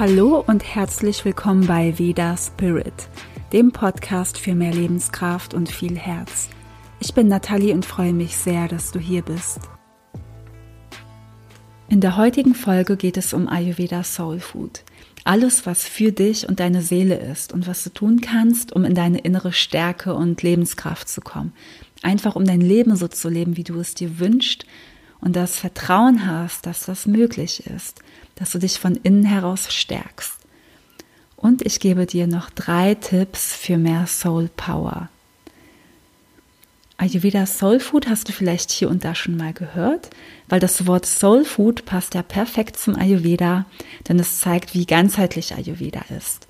Hallo und herzlich willkommen bei Veda Spirit, dem Podcast für mehr Lebenskraft und viel Herz. Ich bin Nathalie und freue mich sehr, dass du hier bist. In der heutigen Folge geht es um Ayurveda Soul Food. Alles, was für dich und deine Seele ist und was du tun kannst, um in deine innere Stärke und Lebenskraft zu kommen. Einfach um dein Leben so zu leben, wie du es dir wünschst und das Vertrauen hast, dass das möglich ist dass du dich von innen heraus stärkst. Und ich gebe dir noch drei Tipps für mehr Soul Power. Ayurveda Soul Food hast du vielleicht hier und da schon mal gehört, weil das Wort Soul Food passt ja perfekt zum Ayurveda, denn es zeigt, wie ganzheitlich Ayurveda ist.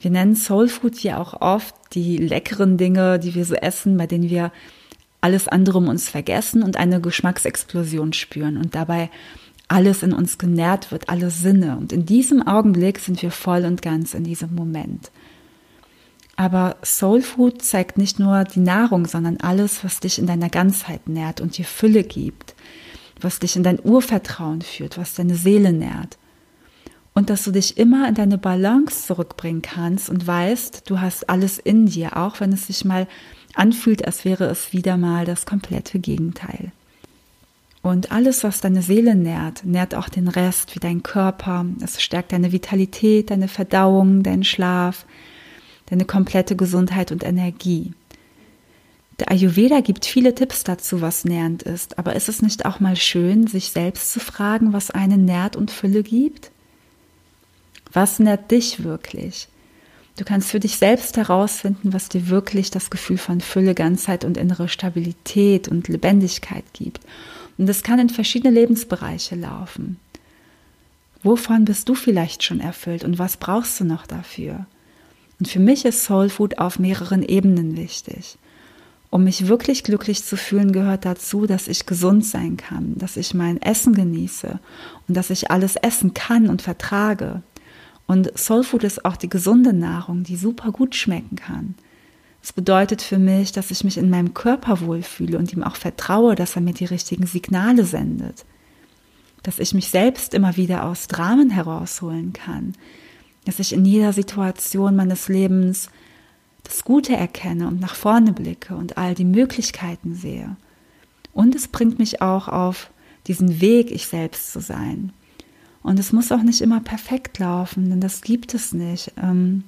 Wir nennen Soul Food ja auch oft die leckeren Dinge, die wir so essen, bei denen wir alles andere um uns vergessen und eine Geschmacksexplosion spüren und dabei alles in uns genährt wird, alle Sinne. Und in diesem Augenblick sind wir voll und ganz in diesem Moment. Aber Soul Food zeigt nicht nur die Nahrung, sondern alles, was dich in deiner Ganzheit nährt und dir Fülle gibt, was dich in dein Urvertrauen führt, was deine Seele nährt. Und dass du dich immer in deine Balance zurückbringen kannst und weißt, du hast alles in dir, auch wenn es sich mal anfühlt, als wäre es wieder mal das komplette Gegenteil. Und alles, was deine Seele nährt, nährt auch den Rest, wie dein Körper. Es stärkt deine Vitalität, deine Verdauung, deinen Schlaf, deine komplette Gesundheit und Energie. Der Ayurveda gibt viele Tipps dazu, was nährend ist, aber ist es nicht auch mal schön, sich selbst zu fragen, was einen nährt und Fülle gibt? Was nährt dich wirklich? Du kannst für dich selbst herausfinden, was dir wirklich das Gefühl von Fülle, Ganzheit und innere Stabilität und Lebendigkeit gibt. Und das kann in verschiedene Lebensbereiche laufen. Wovon bist du vielleicht schon erfüllt und was brauchst du noch dafür? Und für mich ist Soul Food auf mehreren Ebenen wichtig. Um mich wirklich glücklich zu fühlen, gehört dazu, dass ich gesund sein kann, dass ich mein Essen genieße und dass ich alles essen kann und vertrage. Und Soul Food ist auch die gesunde Nahrung, die super gut schmecken kann. Es bedeutet für mich, dass ich mich in meinem Körper wohlfühle und ihm auch vertraue, dass er mir die richtigen Signale sendet. Dass ich mich selbst immer wieder aus Dramen herausholen kann. Dass ich in jeder Situation meines Lebens das Gute erkenne und nach vorne blicke und all die Möglichkeiten sehe. Und es bringt mich auch auf diesen Weg, ich selbst zu sein. Und es muss auch nicht immer perfekt laufen, denn das gibt es nicht. Ähm,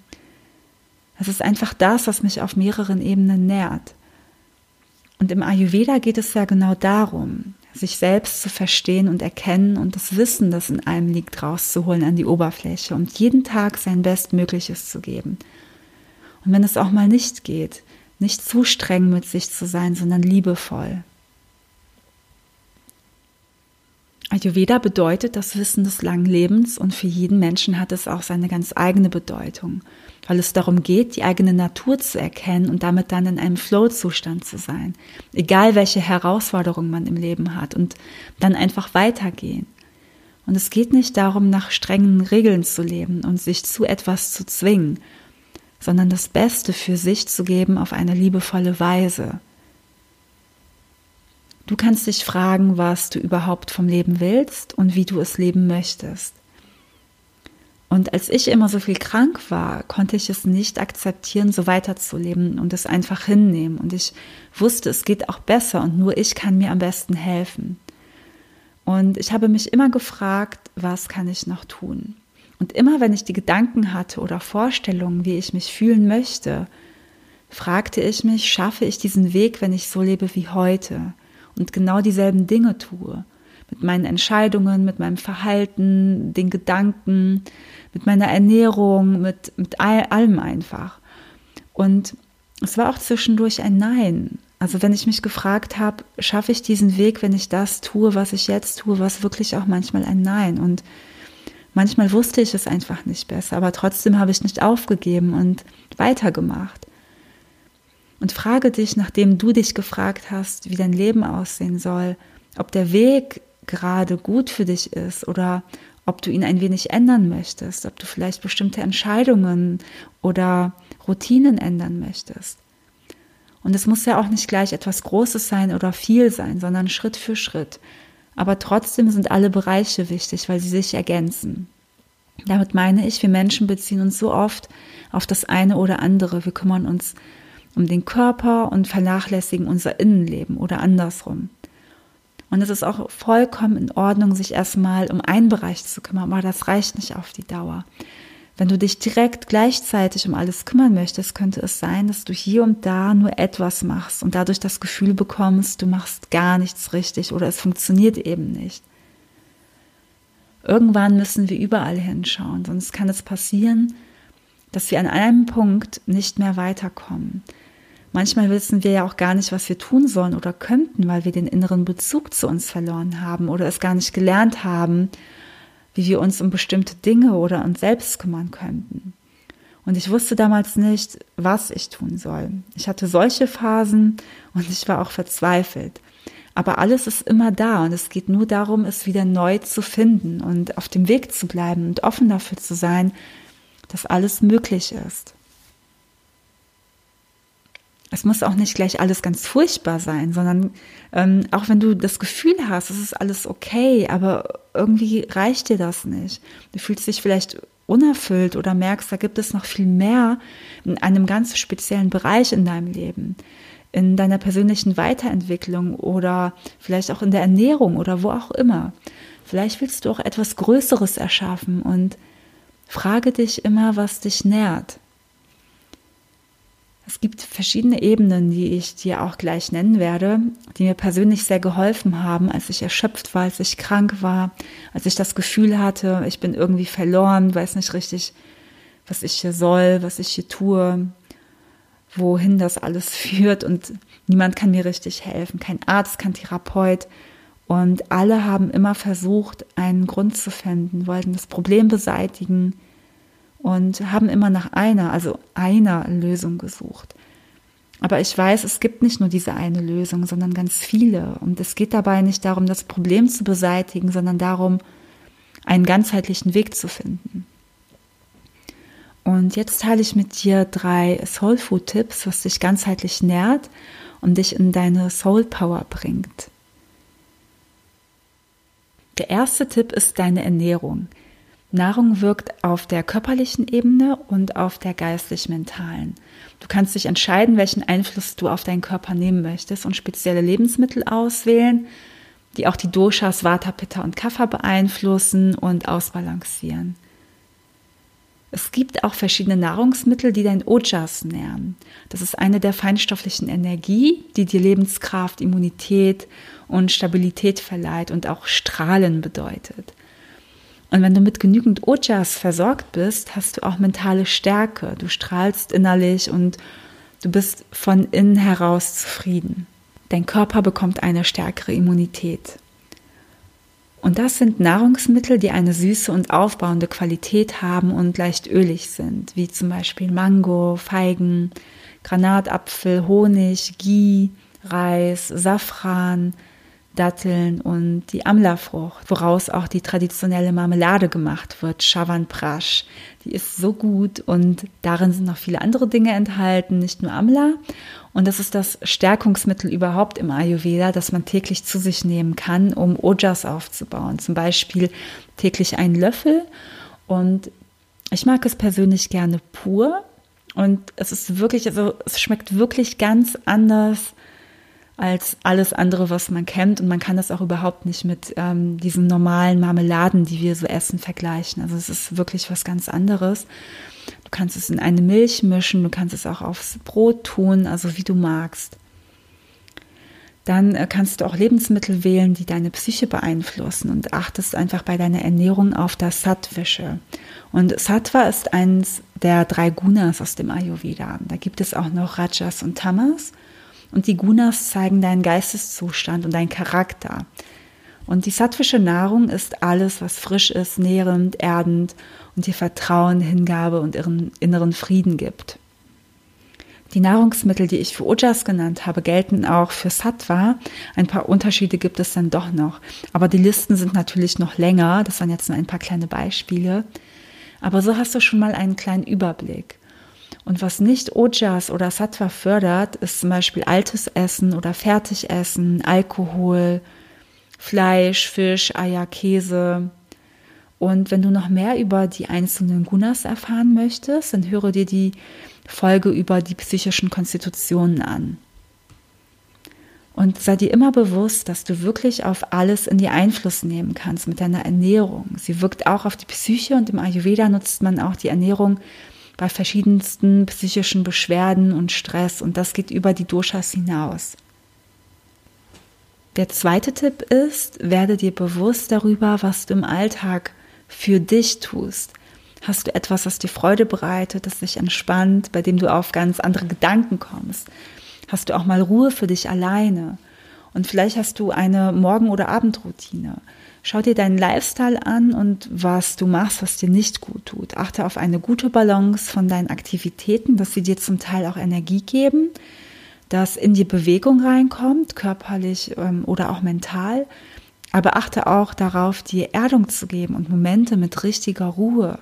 es ist einfach das, was mich auf mehreren Ebenen nährt. Und im Ayurveda geht es ja genau darum, sich selbst zu verstehen und erkennen und das Wissen, das in einem liegt, rauszuholen an die Oberfläche und jeden Tag sein Bestmögliches zu geben. Und wenn es auch mal nicht geht, nicht zu streng mit sich zu sein, sondern liebevoll. Ayurveda bedeutet das Wissen des langen Lebens und für jeden Menschen hat es auch seine ganz eigene Bedeutung weil es darum geht, die eigene Natur zu erkennen und damit dann in einem Flow-Zustand zu sein, egal welche Herausforderungen man im Leben hat und dann einfach weitergehen. Und es geht nicht darum, nach strengen Regeln zu leben und sich zu etwas zu zwingen, sondern das Beste für sich zu geben auf eine liebevolle Weise. Du kannst dich fragen, was du überhaupt vom Leben willst und wie du es leben möchtest. Und als ich immer so viel krank war, konnte ich es nicht akzeptieren, so weiterzuleben und es einfach hinnehmen. Und ich wusste, es geht auch besser und nur ich kann mir am besten helfen. Und ich habe mich immer gefragt, was kann ich noch tun? Und immer wenn ich die Gedanken hatte oder Vorstellungen, wie ich mich fühlen möchte, fragte ich mich, schaffe ich diesen Weg, wenn ich so lebe wie heute und genau dieselben Dinge tue? Mit meinen Entscheidungen, mit meinem Verhalten, den Gedanken, mit meiner Ernährung, mit, mit all, allem einfach. Und es war auch zwischendurch ein Nein. Also wenn ich mich gefragt habe, schaffe ich diesen Weg, wenn ich das tue, was ich jetzt tue, war es wirklich auch manchmal ein Nein. Und manchmal wusste ich es einfach nicht besser, aber trotzdem habe ich nicht aufgegeben und weitergemacht. Und frage dich, nachdem du dich gefragt hast, wie dein Leben aussehen soll, ob der Weg gerade gut für dich ist oder ob du ihn ein wenig ändern möchtest, ob du vielleicht bestimmte Entscheidungen oder Routinen ändern möchtest. Und es muss ja auch nicht gleich etwas Großes sein oder viel sein, sondern Schritt für Schritt. Aber trotzdem sind alle Bereiche wichtig, weil sie sich ergänzen. Damit meine ich, wir Menschen beziehen uns so oft auf das eine oder andere. Wir kümmern uns um den Körper und vernachlässigen unser Innenleben oder andersrum. Und es ist auch vollkommen in Ordnung, sich erstmal um einen Bereich zu kümmern, aber das reicht nicht auf die Dauer. Wenn du dich direkt gleichzeitig um alles kümmern möchtest, könnte es sein, dass du hier und da nur etwas machst und dadurch das Gefühl bekommst, du machst gar nichts richtig oder es funktioniert eben nicht. Irgendwann müssen wir überall hinschauen, sonst kann es passieren, dass wir an einem Punkt nicht mehr weiterkommen. Manchmal wissen wir ja auch gar nicht, was wir tun sollen oder könnten, weil wir den inneren Bezug zu uns verloren haben oder es gar nicht gelernt haben, wie wir uns um bestimmte Dinge oder uns selbst kümmern könnten. Und ich wusste damals nicht, was ich tun soll. Ich hatte solche Phasen und ich war auch verzweifelt. Aber alles ist immer da und es geht nur darum, es wieder neu zu finden und auf dem Weg zu bleiben und offen dafür zu sein, dass alles möglich ist. Es muss auch nicht gleich alles ganz furchtbar sein, sondern ähm, auch wenn du das Gefühl hast, es ist alles okay, aber irgendwie reicht dir das nicht. Du fühlst dich vielleicht unerfüllt oder merkst, da gibt es noch viel mehr in einem ganz speziellen Bereich in deinem Leben, in deiner persönlichen Weiterentwicklung oder vielleicht auch in der Ernährung oder wo auch immer. Vielleicht willst du auch etwas Größeres erschaffen und frage dich immer, was dich nährt. Es gibt verschiedene Ebenen, die ich dir auch gleich nennen werde, die mir persönlich sehr geholfen haben, als ich erschöpft war, als ich krank war, als ich das Gefühl hatte, ich bin irgendwie verloren, weiß nicht richtig, was ich hier soll, was ich hier tue, wohin das alles führt und niemand kann mir richtig helfen, kein Arzt, kein Therapeut. Und alle haben immer versucht, einen Grund zu finden, wollten das Problem beseitigen, und haben immer nach einer, also einer Lösung gesucht. Aber ich weiß, es gibt nicht nur diese eine Lösung, sondern ganz viele. Und es geht dabei nicht darum, das Problem zu beseitigen, sondern darum, einen ganzheitlichen Weg zu finden. Und jetzt teile ich mit dir drei Soul Food Tipps, was dich ganzheitlich nährt und dich in deine Soul Power bringt. Der erste Tipp ist deine Ernährung. Nahrung wirkt auf der körperlichen Ebene und auf der geistlich-mentalen. Du kannst dich entscheiden, welchen Einfluss du auf deinen Körper nehmen möchtest und spezielle Lebensmittel auswählen, die auch die Doshas Vata, Pitta und Kapha beeinflussen und ausbalancieren. Es gibt auch verschiedene Nahrungsmittel, die dein Ojas nähren. Das ist eine der feinstofflichen Energie, die dir Lebenskraft, Immunität und Stabilität verleiht und auch Strahlen bedeutet. Und wenn du mit genügend Ojas versorgt bist, hast du auch mentale Stärke. Du strahlst innerlich und du bist von innen heraus zufrieden. Dein Körper bekommt eine stärkere Immunität. Und das sind Nahrungsmittel, die eine süße und aufbauende Qualität haben und leicht ölig sind, wie zum Beispiel Mango, Feigen, Granatapfel, Honig, Ghee, Reis, Safran, Datteln und die Amla-Frucht, woraus auch die traditionelle Marmelade gemacht wird, Chavanprash. Die ist so gut und darin sind noch viele andere Dinge enthalten, nicht nur Amla. Und das ist das Stärkungsmittel überhaupt im Ayurveda, das man täglich zu sich nehmen kann, um Ojas aufzubauen. Zum Beispiel täglich einen Löffel. Und ich mag es persönlich gerne pur. Und es ist wirklich, also es schmeckt wirklich ganz anders als alles andere, was man kennt. Und man kann das auch überhaupt nicht mit ähm, diesen normalen Marmeladen, die wir so essen, vergleichen. Also es ist wirklich was ganz anderes. Du kannst es in eine Milch mischen, du kannst es auch aufs Brot tun, also wie du magst. Dann äh, kannst du auch Lebensmittel wählen, die deine Psyche beeinflussen und achtest einfach bei deiner Ernährung auf das Sattwische. Und Sattva ist eins der drei Gunas aus dem Ayurveda. Da gibt es auch noch Rajas und Tamas. Und die Gunas zeigen deinen Geisteszustand und deinen Charakter. Und die sattwische Nahrung ist alles, was frisch ist, nährend, erdend und dir Vertrauen, Hingabe und ihren inneren Frieden gibt. Die Nahrungsmittel, die ich für Ojas genannt habe, gelten auch für Sattva. Ein paar Unterschiede gibt es dann doch noch. Aber die Listen sind natürlich noch länger. Das waren jetzt nur ein paar kleine Beispiele. Aber so hast du schon mal einen kleinen Überblick. Und was nicht Ojas oder Sattva fördert, ist zum Beispiel altes Essen oder Fertigessen, Alkohol, Fleisch, Fisch, Eier, Käse Und wenn du noch mehr über die einzelnen Gunas erfahren möchtest, dann höre dir die Folge über die psychischen Konstitutionen an. Und sei dir immer bewusst, dass du wirklich auf alles in die Einfluss nehmen kannst mit deiner Ernährung. Sie wirkt auch auf die Psyche und im Ayurveda nutzt man auch die Ernährung bei verschiedensten psychischen Beschwerden und Stress und das geht über die Doshas hinaus. Der zweite Tipp ist, werde dir bewusst darüber, was du im Alltag für dich tust. Hast du etwas, das dir Freude bereitet, das dich entspannt, bei dem du auf ganz andere Gedanken kommst? Hast du auch mal Ruhe für dich alleine? Und vielleicht hast du eine Morgen- oder Abendroutine. Schau dir deinen Lifestyle an und was du machst, was dir nicht gut tut. Achte auf eine gute Balance von deinen Aktivitäten, dass sie dir zum Teil auch Energie geben, dass in die Bewegung reinkommt, körperlich ähm, oder auch mental. Aber achte auch darauf, dir Erdung zu geben und Momente mit richtiger Ruhe.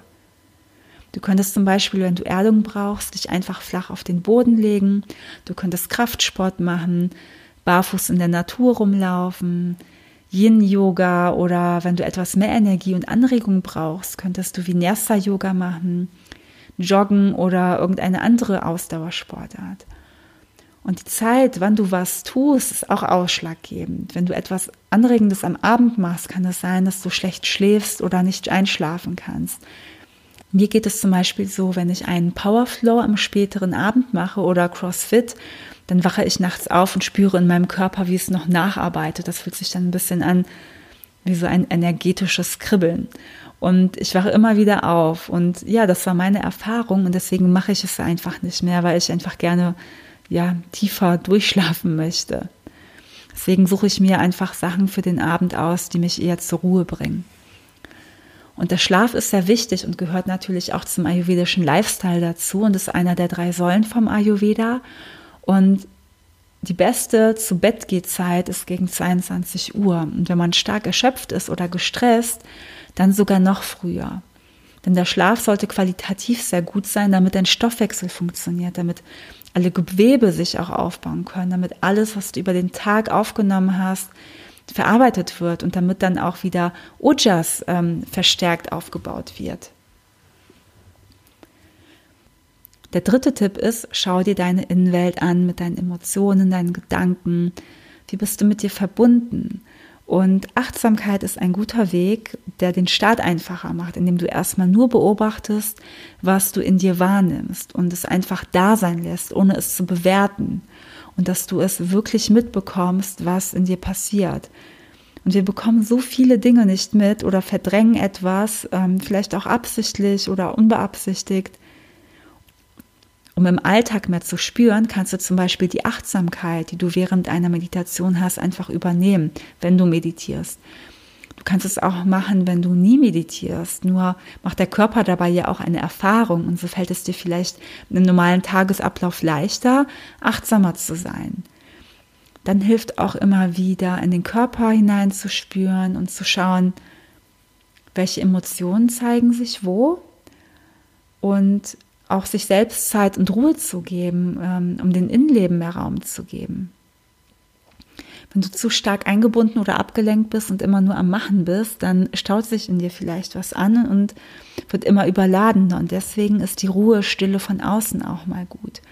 Du könntest zum Beispiel, wenn du Erdung brauchst, dich einfach flach auf den Boden legen. Du könntest Kraftsport machen, barfuß in der Natur rumlaufen, Yin-Yoga oder wenn du etwas mehr Energie und Anregung brauchst, könntest du Vinyasa-Yoga machen, Joggen oder irgendeine andere Ausdauersportart. Und die Zeit, wann du was tust, ist auch ausschlaggebend. Wenn du etwas Anregendes am Abend machst, kann es sein, dass du schlecht schläfst oder nicht einschlafen kannst. Mir geht es zum Beispiel so, wenn ich einen Powerflow am späteren Abend mache oder CrossFit, dann wache ich nachts auf und spüre in meinem Körper, wie es noch nacharbeitet. Das fühlt sich dann ein bisschen an wie so ein energetisches Kribbeln. Und ich wache immer wieder auf. Und ja, das war meine Erfahrung und deswegen mache ich es einfach nicht mehr, weil ich einfach gerne ja, tiefer durchschlafen möchte. Deswegen suche ich mir einfach Sachen für den Abend aus, die mich eher zur Ruhe bringen. Und der Schlaf ist sehr wichtig und gehört natürlich auch zum ayurvedischen Lifestyle dazu und ist einer der drei Säulen vom Ayurveda. Und die beste zu Bett geht Zeit ist gegen 22 Uhr. Und wenn man stark erschöpft ist oder gestresst, dann sogar noch früher. Denn der Schlaf sollte qualitativ sehr gut sein, damit dein Stoffwechsel funktioniert, damit alle Gewebe sich auch aufbauen können, damit alles, was du über den Tag aufgenommen hast, verarbeitet wird und damit dann auch wieder Ojas ähm, verstärkt aufgebaut wird. Der dritte Tipp ist, schau dir deine Innenwelt an mit deinen Emotionen, deinen Gedanken. Wie bist du mit dir verbunden? Und Achtsamkeit ist ein guter Weg, der den Start einfacher macht, indem du erstmal nur beobachtest, was du in dir wahrnimmst und es einfach da sein lässt, ohne es zu bewerten. Und dass du es wirklich mitbekommst, was in dir passiert. Und wir bekommen so viele Dinge nicht mit oder verdrängen etwas, ähm, vielleicht auch absichtlich oder unbeabsichtigt. Um im Alltag mehr zu spüren, kannst du zum Beispiel die Achtsamkeit, die du während einer Meditation hast, einfach übernehmen, wenn du meditierst. Du kannst es auch machen, wenn du nie meditierst. Nur macht der Körper dabei ja auch eine Erfahrung und so fällt es dir vielleicht im normalen Tagesablauf leichter, achtsamer zu sein. Dann hilft auch immer wieder in den Körper hineinzuspüren und zu schauen, welche Emotionen zeigen sich wo und auch sich selbst Zeit und Ruhe zu geben, ähm, um den Innenleben mehr Raum zu geben. Wenn du zu stark eingebunden oder abgelenkt bist und immer nur am Machen bist, dann staut sich in dir vielleicht was an und wird immer überladener. Und deswegen ist die Ruhe, Stille von außen auch mal gut.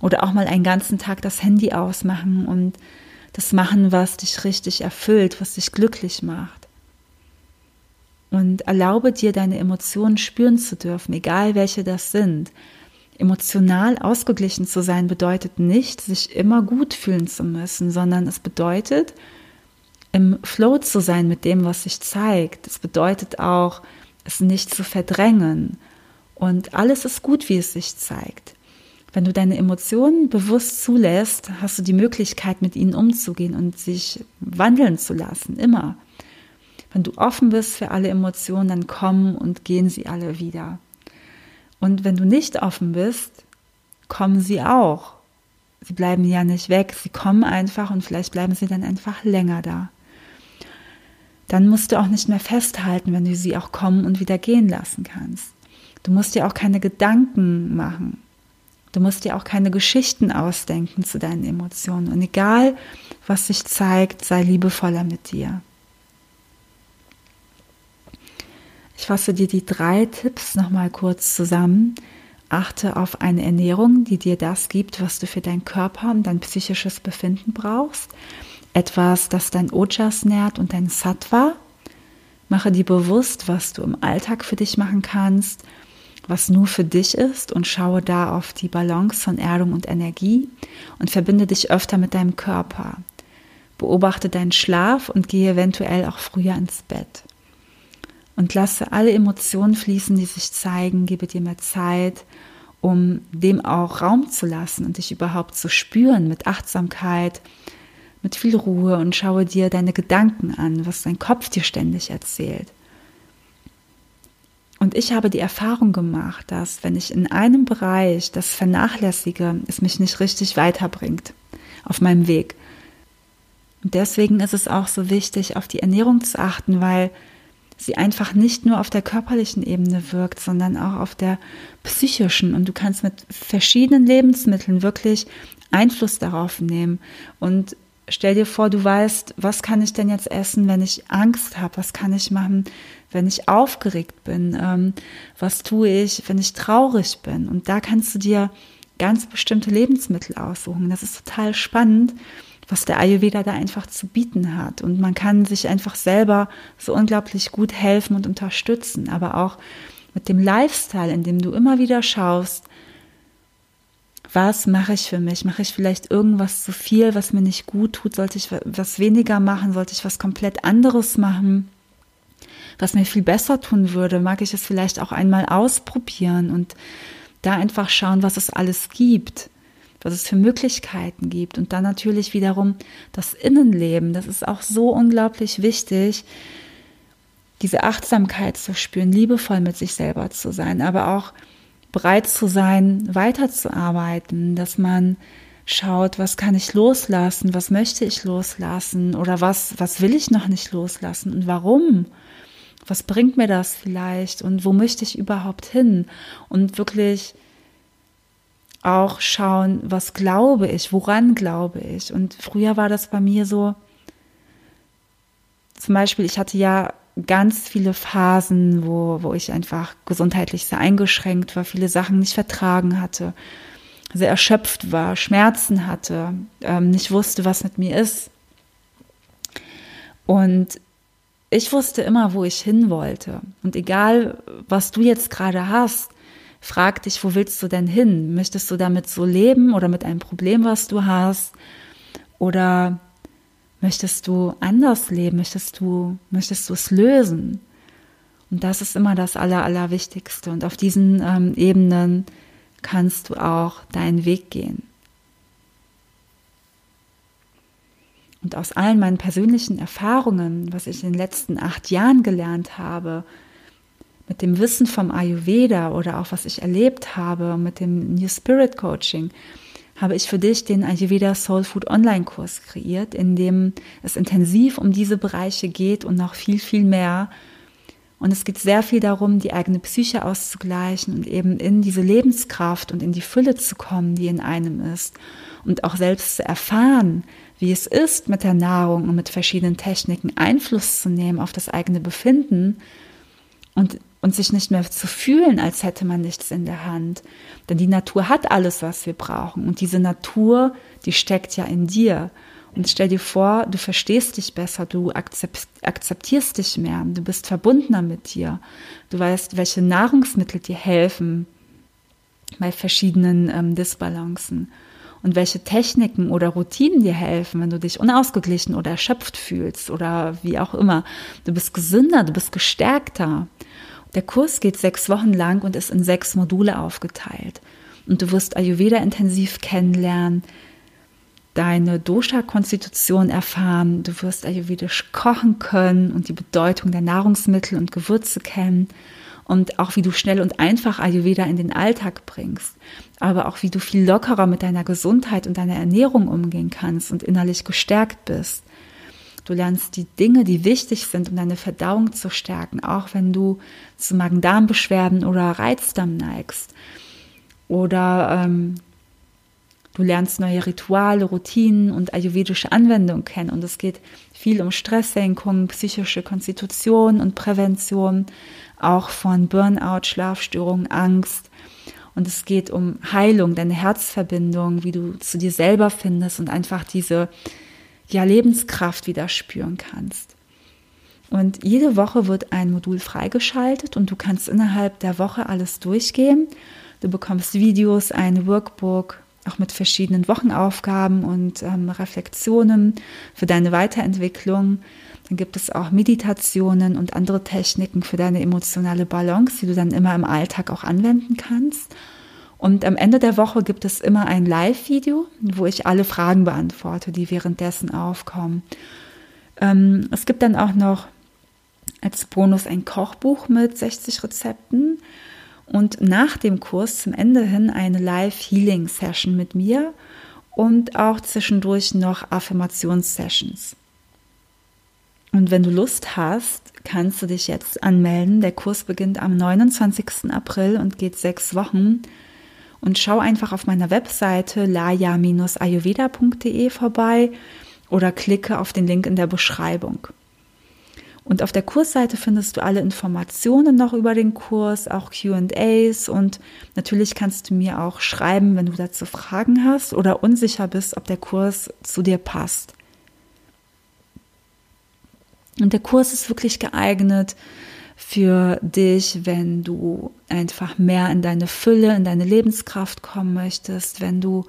Oder auch mal einen ganzen Tag das Handy ausmachen und das machen, was dich richtig erfüllt, was dich glücklich macht und erlaube dir, deine Emotionen spüren zu dürfen, egal welche das sind. Emotional ausgeglichen zu sein bedeutet nicht, sich immer gut fühlen zu müssen, sondern es bedeutet, im Flow zu sein mit dem, was sich zeigt. Es bedeutet auch, es nicht zu verdrängen. Und alles ist gut, wie es sich zeigt. Wenn du deine Emotionen bewusst zulässt, hast du die Möglichkeit, mit ihnen umzugehen und sich wandeln zu lassen, immer. Wenn du offen bist für alle Emotionen, dann kommen und gehen sie alle wieder. Und wenn du nicht offen bist, kommen sie auch. Sie bleiben ja nicht weg, sie kommen einfach und vielleicht bleiben sie dann einfach länger da. Dann musst du auch nicht mehr festhalten, wenn du sie auch kommen und wieder gehen lassen kannst. Du musst dir auch keine Gedanken machen. Du musst dir auch keine Geschichten ausdenken zu deinen Emotionen. Und egal, was sich zeigt, sei liebevoller mit dir. Fasse dir die drei Tipps nochmal kurz zusammen. Achte auf eine Ernährung, die dir das gibt, was du für deinen Körper und dein psychisches Befinden brauchst. Etwas, das dein Ojas nährt und dein Sattva. Mache dir bewusst, was du im Alltag für dich machen kannst, was nur für dich ist und schaue da auf die Balance von Erdung und Energie und verbinde dich öfter mit deinem Körper. Beobachte deinen Schlaf und gehe eventuell auch früher ins Bett. Und lasse alle Emotionen fließen, die sich zeigen, gebe dir mehr Zeit, um dem auch Raum zu lassen und dich überhaupt zu spüren mit Achtsamkeit, mit viel Ruhe und schaue dir deine Gedanken an, was dein Kopf dir ständig erzählt. Und ich habe die Erfahrung gemacht, dass wenn ich in einem Bereich das vernachlässige, es mich nicht richtig weiterbringt auf meinem Weg. Und deswegen ist es auch so wichtig, auf die Ernährung zu achten, weil sie einfach nicht nur auf der körperlichen Ebene wirkt, sondern auch auf der psychischen. Und du kannst mit verschiedenen Lebensmitteln wirklich Einfluss darauf nehmen. Und stell dir vor, du weißt, was kann ich denn jetzt essen, wenn ich Angst habe? Was kann ich machen, wenn ich aufgeregt bin? Ähm, was tue ich, wenn ich traurig bin? Und da kannst du dir ganz bestimmte Lebensmittel aussuchen. Das ist total spannend was der Ayurveda da einfach zu bieten hat. Und man kann sich einfach selber so unglaublich gut helfen und unterstützen, aber auch mit dem Lifestyle, in dem du immer wieder schaust, was mache ich für mich? Mache ich vielleicht irgendwas zu viel, was mir nicht gut tut? Sollte ich was weniger machen? Sollte ich was komplett anderes machen? Was mir viel besser tun würde? Mag ich es vielleicht auch einmal ausprobieren und da einfach schauen, was es alles gibt? Was es für Möglichkeiten gibt. Und dann natürlich wiederum das Innenleben. Das ist auch so unglaublich wichtig, diese Achtsamkeit zu spüren, liebevoll mit sich selber zu sein, aber auch bereit zu sein, weiterzuarbeiten, dass man schaut, was kann ich loslassen, was möchte ich loslassen oder was, was will ich noch nicht loslassen und warum? Was bringt mir das vielleicht und wo möchte ich überhaupt hin? Und wirklich auch schauen, was glaube ich, woran glaube ich. Und früher war das bei mir so, zum Beispiel, ich hatte ja ganz viele Phasen, wo, wo ich einfach gesundheitlich sehr eingeschränkt war, viele Sachen nicht vertragen hatte, sehr erschöpft war, Schmerzen hatte, ähm, nicht wusste, was mit mir ist. Und ich wusste immer, wo ich hin wollte. Und egal, was du jetzt gerade hast, frag dich, wo willst du denn hin? Möchtest du damit so leben oder mit einem Problem, was du hast? Oder möchtest du anders leben? Möchtest du, möchtest du es lösen? Und das ist immer das Aller, Allerwichtigste. Und auf diesen ähm, Ebenen kannst du auch deinen Weg gehen. Und aus allen meinen persönlichen Erfahrungen, was ich in den letzten acht Jahren gelernt habe, mit dem Wissen vom Ayurveda oder auch was ich erlebt habe mit dem New Spirit Coaching, habe ich für dich den Ayurveda Soul Food Online Kurs kreiert, in dem es intensiv um diese Bereiche geht und noch viel, viel mehr. Und es geht sehr viel darum, die eigene Psyche auszugleichen und eben in diese Lebenskraft und in die Fülle zu kommen, die in einem ist. Und auch selbst zu erfahren, wie es ist, mit der Nahrung und mit verschiedenen Techniken Einfluss zu nehmen auf das eigene Befinden und und sich nicht mehr zu fühlen, als hätte man nichts in der Hand. Denn die Natur hat alles, was wir brauchen. Und diese Natur, die steckt ja in dir. Und stell dir vor, du verstehst dich besser, du akzeptierst dich mehr, du bist verbundener mit dir. Du weißt, welche Nahrungsmittel dir helfen bei verschiedenen ähm, Disbalancen und welche Techniken oder Routinen dir helfen, wenn du dich unausgeglichen oder erschöpft fühlst oder wie auch immer. Du bist gesünder, du bist gestärkter. Der Kurs geht sechs Wochen lang und ist in sechs Module aufgeteilt. Und du wirst Ayurveda intensiv kennenlernen, deine Dosha-Konstitution erfahren, du wirst ayurvedisch kochen können und die Bedeutung der Nahrungsmittel und Gewürze kennen und auch wie du schnell und einfach Ayurveda in den Alltag bringst, aber auch wie du viel lockerer mit deiner Gesundheit und deiner Ernährung umgehen kannst und innerlich gestärkt bist. Du lernst die Dinge, die wichtig sind, um deine Verdauung zu stärken, auch wenn du zu Magen-Darm-Beschwerden oder Reizdarm neigst. Oder ähm, Du lernst neue Rituale, Routinen und ayurvedische Anwendungen kennen. Und es geht viel um Stresssenkung, psychische Konstitution und Prävention, auch von Burnout, Schlafstörungen, Angst. Und es geht um Heilung, deine Herzverbindung, wie du zu dir selber findest und einfach diese ja, Lebenskraft wieder spüren kannst. Und jede Woche wird ein Modul freigeschaltet und du kannst innerhalb der Woche alles durchgehen. Du bekommst Videos, ein Workbook, auch mit verschiedenen Wochenaufgaben und ähm, Reflexionen für deine Weiterentwicklung. Dann gibt es auch Meditationen und andere Techniken für deine emotionale Balance, die du dann immer im Alltag auch anwenden kannst. Und am Ende der Woche gibt es immer ein Live-Video, wo ich alle Fragen beantworte, die währenddessen aufkommen. Ähm, es gibt dann auch noch als Bonus ein Kochbuch mit 60 Rezepten und nach dem Kurs zum Ende hin eine Live-Healing-Session mit mir und auch zwischendurch noch Affirmations-Sessions. Und wenn du Lust hast, kannst du dich jetzt anmelden. Der Kurs beginnt am 29. April und geht sechs Wochen. Und schau einfach auf meiner Webseite laya-ayurveda.de vorbei oder klicke auf den Link in der Beschreibung. Und auf der Kursseite findest du alle Informationen noch über den Kurs, auch QAs und natürlich kannst du mir auch schreiben, wenn du dazu Fragen hast oder unsicher bist, ob der Kurs zu dir passt. Und der Kurs ist wirklich geeignet für dich, wenn du einfach mehr in deine Fülle, in deine Lebenskraft kommen möchtest, wenn du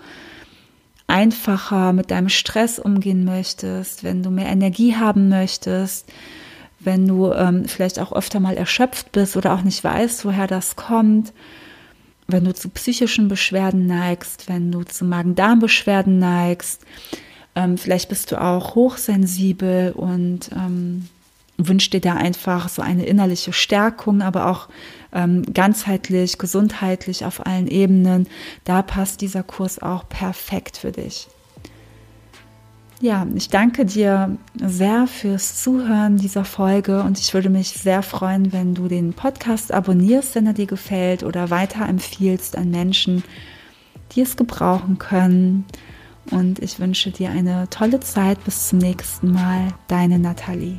einfacher mit deinem Stress umgehen möchtest, wenn du mehr Energie haben möchtest, wenn du ähm, vielleicht auch öfter mal erschöpft bist oder auch nicht weißt, woher das kommt, wenn du zu psychischen Beschwerden neigst, wenn du zu Magen-Darm-Beschwerden neigst, ähm, vielleicht bist du auch hochsensibel und ähm, wünschst dir da einfach so eine innerliche Stärkung, aber auch ähm, ganzheitlich, gesundheitlich auf allen Ebenen. Da passt dieser Kurs auch perfekt für dich. Ja, ich danke dir sehr fürs Zuhören dieser Folge und ich würde mich sehr freuen, wenn du den Podcast abonnierst, wenn er dir gefällt oder weiterempfiehlst an Menschen, die es gebrauchen können. Und ich wünsche dir eine tolle Zeit. Bis zum nächsten Mal. Deine Nathalie.